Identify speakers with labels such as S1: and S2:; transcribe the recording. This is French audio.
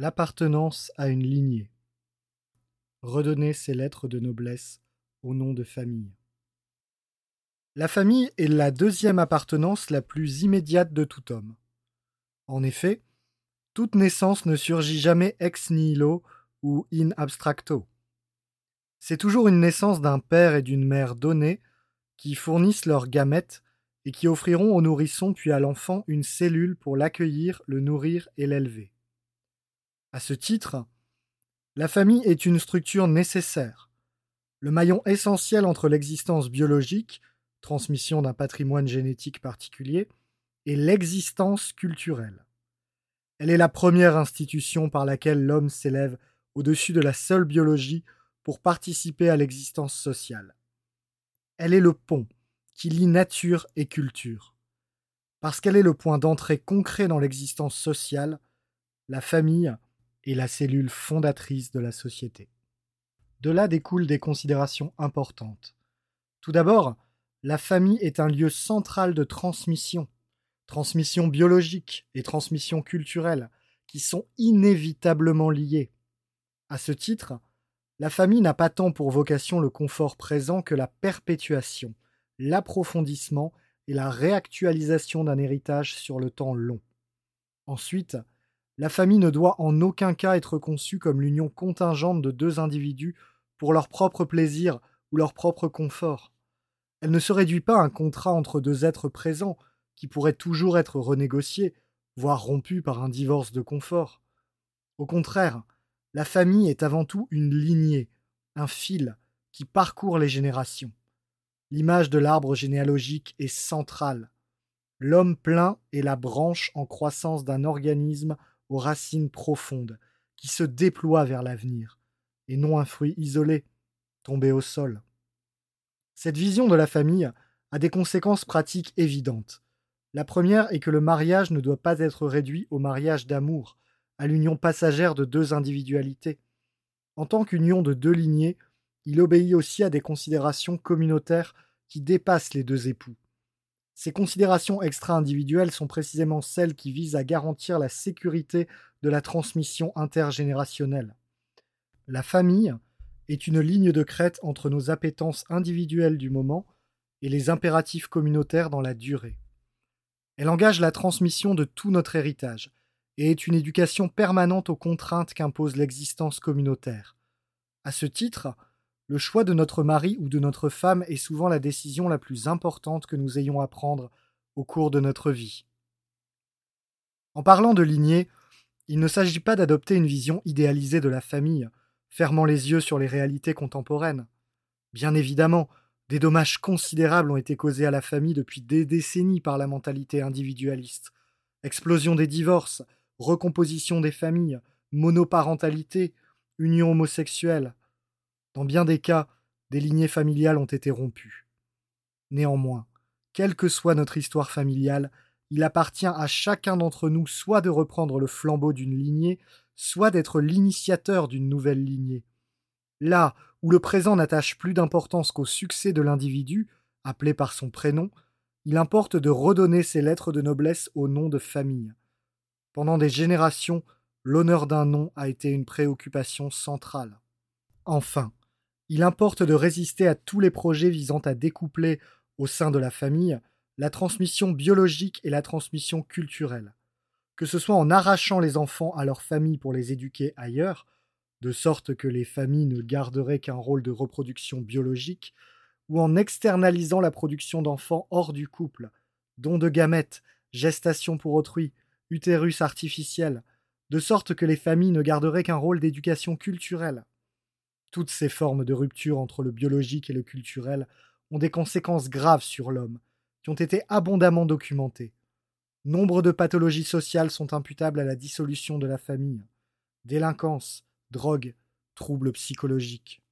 S1: L'appartenance à une lignée. Redonner ses lettres de noblesse au nom de famille. La famille est la deuxième appartenance la plus immédiate de tout homme. En effet, toute naissance ne surgit jamais ex nihilo ou in abstracto. C'est toujours une naissance d'un père et d'une mère donnés qui fournissent leurs gamètes et qui offriront au nourrisson puis à l'enfant une cellule pour l'accueillir, le nourrir et l'élever. À ce titre, la famille est une structure nécessaire, le maillon essentiel entre l'existence biologique, transmission d'un patrimoine génétique particulier, et l'existence culturelle. Elle est la première institution par laquelle l'homme s'élève au-dessus de la seule biologie pour participer à l'existence sociale. Elle est le pont qui lie nature et culture. Parce qu'elle est le point d'entrée concret dans l'existence sociale, la famille la cellule fondatrice de la société. De là découlent des considérations importantes. Tout d'abord, la famille est un lieu central de transmission, transmission biologique et transmission culturelle, qui sont inévitablement liées. À ce titre, la famille n'a pas tant pour vocation le confort présent que la perpétuation, l'approfondissement et la réactualisation d'un héritage sur le temps long. Ensuite, la famille ne doit en aucun cas être conçue comme l'union contingente de deux individus pour leur propre plaisir ou leur propre confort. Elle ne se réduit pas à un contrat entre deux êtres présents qui pourrait toujours être renégocié, voire rompu par un divorce de confort. Au contraire, la famille est avant tout une lignée, un fil qui parcourt les générations. L'image de l'arbre généalogique est centrale. L'homme plein est la branche en croissance d'un organisme aux racines profondes, qui se déploie vers l'avenir, et non un fruit isolé, tombé au sol. Cette vision de la famille a des conséquences pratiques évidentes. La première est que le mariage ne doit pas être réduit au mariage d'amour, à l'union passagère de deux individualités. En tant qu'union de deux lignées, il obéit aussi à des considérations communautaires qui dépassent les deux époux. Ces considérations extra-individuelles sont précisément celles qui visent à garantir la sécurité de la transmission intergénérationnelle. La famille est une ligne de crête entre nos appétences individuelles du moment et les impératifs communautaires dans la durée. Elle engage la transmission de tout notre héritage, et est une éducation permanente aux contraintes qu'impose l'existence communautaire. À ce titre, le choix de notre mari ou de notre femme est souvent la décision la plus importante que nous ayons à prendre au cours de notre vie. En parlant de lignée, il ne s'agit pas d'adopter une vision idéalisée de la famille, fermant les yeux sur les réalités contemporaines. Bien évidemment, des dommages considérables ont été causés à la famille depuis des décennies par la mentalité individualiste. Explosion des divorces, recomposition des familles, monoparentalité, union homosexuelle. Dans bien des cas, des lignées familiales ont été rompues. Néanmoins, quelle que soit notre histoire familiale, il appartient à chacun d'entre nous soit de reprendre le flambeau d'une lignée, soit d'être l'initiateur d'une nouvelle lignée. Là où le présent n'attache plus d'importance qu'au succès de l'individu, appelé par son prénom, il importe de redonner ses lettres de noblesse au nom de famille. Pendant des générations, l'honneur d'un nom a été une préoccupation centrale. Enfin, il importe de résister à tous les projets visant à découpler, au sein de la famille, la transmission biologique et la transmission culturelle, que ce soit en arrachant les enfants à leur famille pour les éduquer ailleurs, de sorte que les familles ne garderaient qu'un rôle de reproduction biologique, ou en externalisant la production d'enfants hors du couple, dons de gamètes, gestation pour autrui, utérus artificiel, de sorte que les familles ne garderaient qu'un rôle d'éducation culturelle. Toutes ces formes de rupture entre le biologique et le culturel ont des conséquences graves sur l'homme, qui ont été abondamment documentées. Nombre de pathologies sociales sont imputables à la dissolution de la famille. Délinquance, drogue, troubles psychologiques.